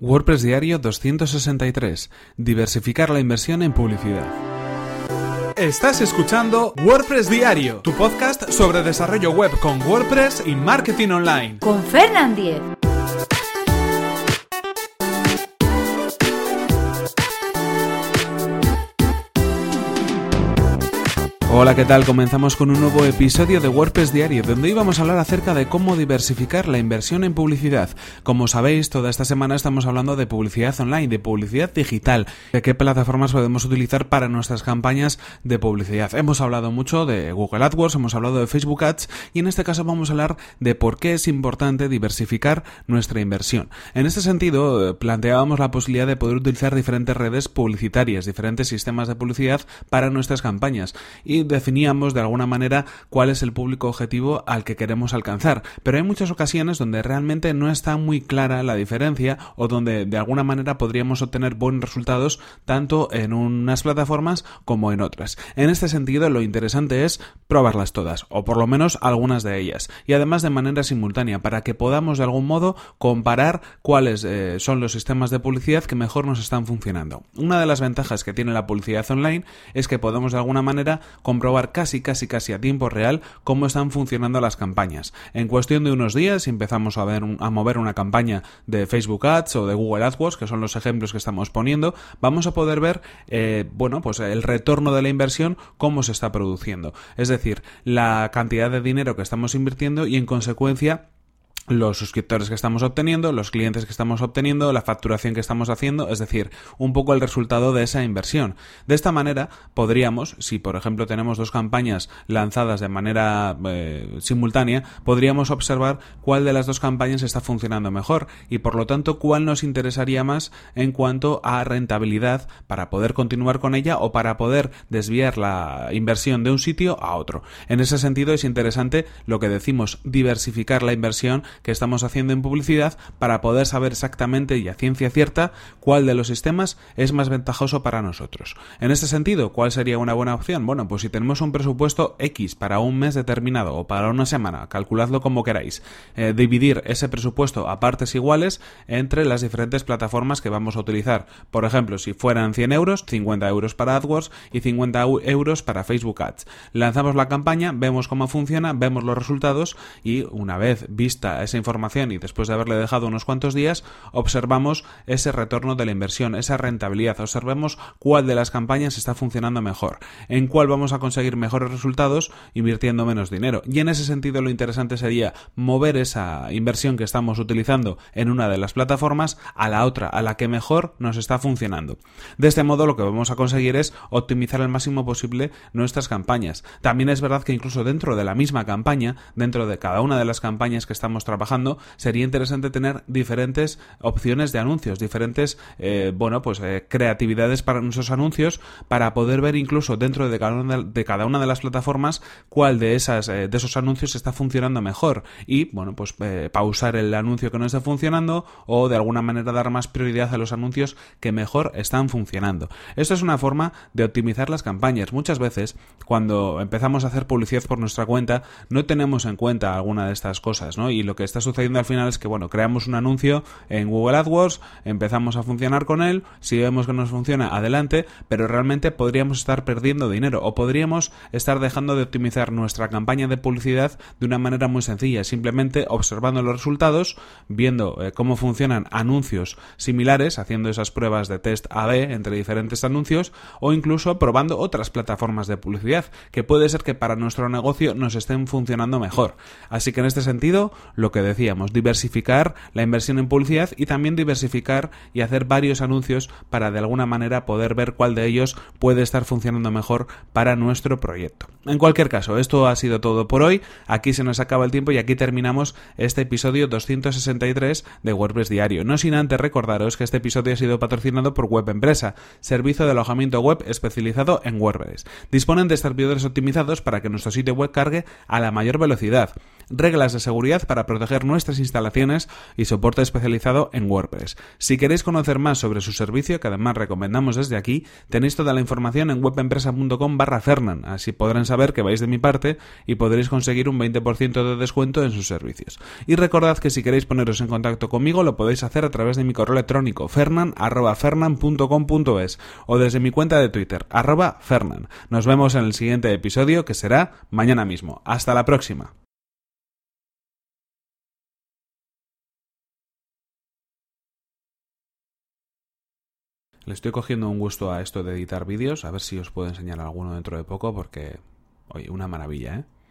WordPress Diario 263. Diversificar la inversión en publicidad. Estás escuchando WordPress Diario, tu podcast sobre desarrollo web con WordPress y marketing online. Con Fernand Diez. Hola, ¿qué tal? Comenzamos con un nuevo episodio de WordPress Diario, donde íbamos a hablar acerca de cómo diversificar la inversión en publicidad. Como sabéis, toda esta semana estamos hablando de publicidad online, de publicidad digital, de qué plataformas podemos utilizar para nuestras campañas de publicidad. Hemos hablado mucho de Google AdWords, hemos hablado de Facebook Ads y en este caso vamos a hablar de por qué es importante diversificar nuestra inversión. En este sentido, eh, planteábamos la posibilidad de poder utilizar diferentes redes publicitarias, diferentes sistemas de publicidad para nuestras campañas y definíamos de alguna manera cuál es el público objetivo al que queremos alcanzar. Pero hay muchas ocasiones donde realmente no está muy clara la diferencia o donde de alguna manera podríamos obtener buenos resultados tanto en unas plataformas como en otras. En este sentido, lo interesante es probarlas todas, o por lo menos algunas de ellas, y además de manera simultánea, para que podamos de algún modo comparar cuáles eh, son los sistemas de publicidad que mejor nos están funcionando. Una de las ventajas que tiene la publicidad online es que podemos de alguna manera comprobar casi casi casi a tiempo real cómo están funcionando las campañas. En cuestión de unos días empezamos a, ver a mover una campaña de Facebook Ads o de Google AdWords, que son los ejemplos que estamos poniendo, vamos a poder ver, eh, bueno, pues el retorno de la inversión, cómo se está produciendo. Es decir, la cantidad de dinero que estamos invirtiendo y en consecuencia los suscriptores que estamos obteniendo, los clientes que estamos obteniendo, la facturación que estamos haciendo, es decir, un poco el resultado de esa inversión. De esta manera podríamos, si por ejemplo tenemos dos campañas lanzadas de manera eh, simultánea, podríamos observar cuál de las dos campañas está funcionando mejor y por lo tanto cuál nos interesaría más en cuanto a rentabilidad para poder continuar con ella o para poder desviar la inversión de un sitio a otro. En ese sentido es interesante lo que decimos diversificar la inversión que estamos haciendo en publicidad para poder saber exactamente y a ciencia cierta cuál de los sistemas es más ventajoso para nosotros. En este sentido, ¿cuál sería una buena opción? Bueno, pues si tenemos un presupuesto X para un mes determinado o para una semana, calculadlo como queráis, eh, dividir ese presupuesto a partes iguales entre las diferentes plataformas que vamos a utilizar. Por ejemplo, si fueran 100 euros, 50 euros para AdWords y 50 euros para Facebook Ads. Lanzamos la campaña, vemos cómo funciona, vemos los resultados y una vez vista esa información y después de haberle dejado unos cuantos días, observamos ese retorno de la inversión, esa rentabilidad, observemos cuál de las campañas está funcionando mejor, en cuál vamos a conseguir mejores resultados invirtiendo menos dinero. Y en ese sentido lo interesante sería mover esa inversión que estamos utilizando en una de las plataformas a la otra, a la que mejor nos está funcionando. De este modo lo que vamos a conseguir es optimizar al máximo posible nuestras campañas. También es verdad que incluso dentro de la misma campaña, dentro de cada una de las campañas que estamos trabajando, sería interesante tener diferentes opciones de anuncios, diferentes, eh, bueno, pues eh, creatividades para nuestros anuncios, para poder ver incluso dentro de cada una de, cada una de las plataformas cuál de esas eh, de esos anuncios está funcionando mejor y, bueno, pues pausar el anuncio que no está funcionando o de alguna manera dar más prioridad a los anuncios que mejor están funcionando. Esto es una forma de optimizar las campañas. Muchas veces, cuando empezamos a hacer publicidad por nuestra cuenta, no tenemos en cuenta alguna de estas cosas, ¿no? Y lo que que está sucediendo al final es que, bueno, creamos un anuncio en Google AdWords, empezamos a funcionar con él, si vemos que nos funciona, adelante, pero realmente podríamos estar perdiendo dinero o podríamos estar dejando de optimizar nuestra campaña de publicidad de una manera muy sencilla, simplemente observando los resultados, viendo eh, cómo funcionan anuncios similares, haciendo esas pruebas de test A-B entre diferentes anuncios o incluso probando otras plataformas de publicidad, que puede ser que para nuestro negocio nos estén funcionando mejor. Así que en este sentido, lo que decíamos, diversificar la inversión en publicidad y también diversificar y hacer varios anuncios para de alguna manera poder ver cuál de ellos puede estar funcionando mejor para nuestro proyecto. En cualquier caso, esto ha sido todo por hoy. Aquí se nos acaba el tiempo y aquí terminamos este episodio 263 de WordPress Diario. No sin antes recordaros que este episodio ha sido patrocinado por Web Empresa, servicio de alojamiento web especializado en WordPress. Disponen de servidores optimizados para que nuestro sitio web cargue a la mayor velocidad, reglas de seguridad para proteger nuestras instalaciones y soporte especializado en WordPress. Si queréis conocer más sobre su servicio, que además recomendamos desde aquí, tenéis toda la información en webempresa.com barra así podrán saber que vais de mi parte y podréis conseguir un 20% de descuento en sus servicios. Y recordad que si queréis poneros en contacto conmigo lo podéis hacer a través de mi correo electrónico fernan.fernan.com.es o desde mi cuenta de Twitter, arroba fernan. Nos vemos en el siguiente episodio que será mañana mismo. Hasta la próxima. Le estoy cogiendo un gusto a esto de editar vídeos, a ver si os puedo enseñar alguno dentro de poco porque, oye, una maravilla, ¿eh?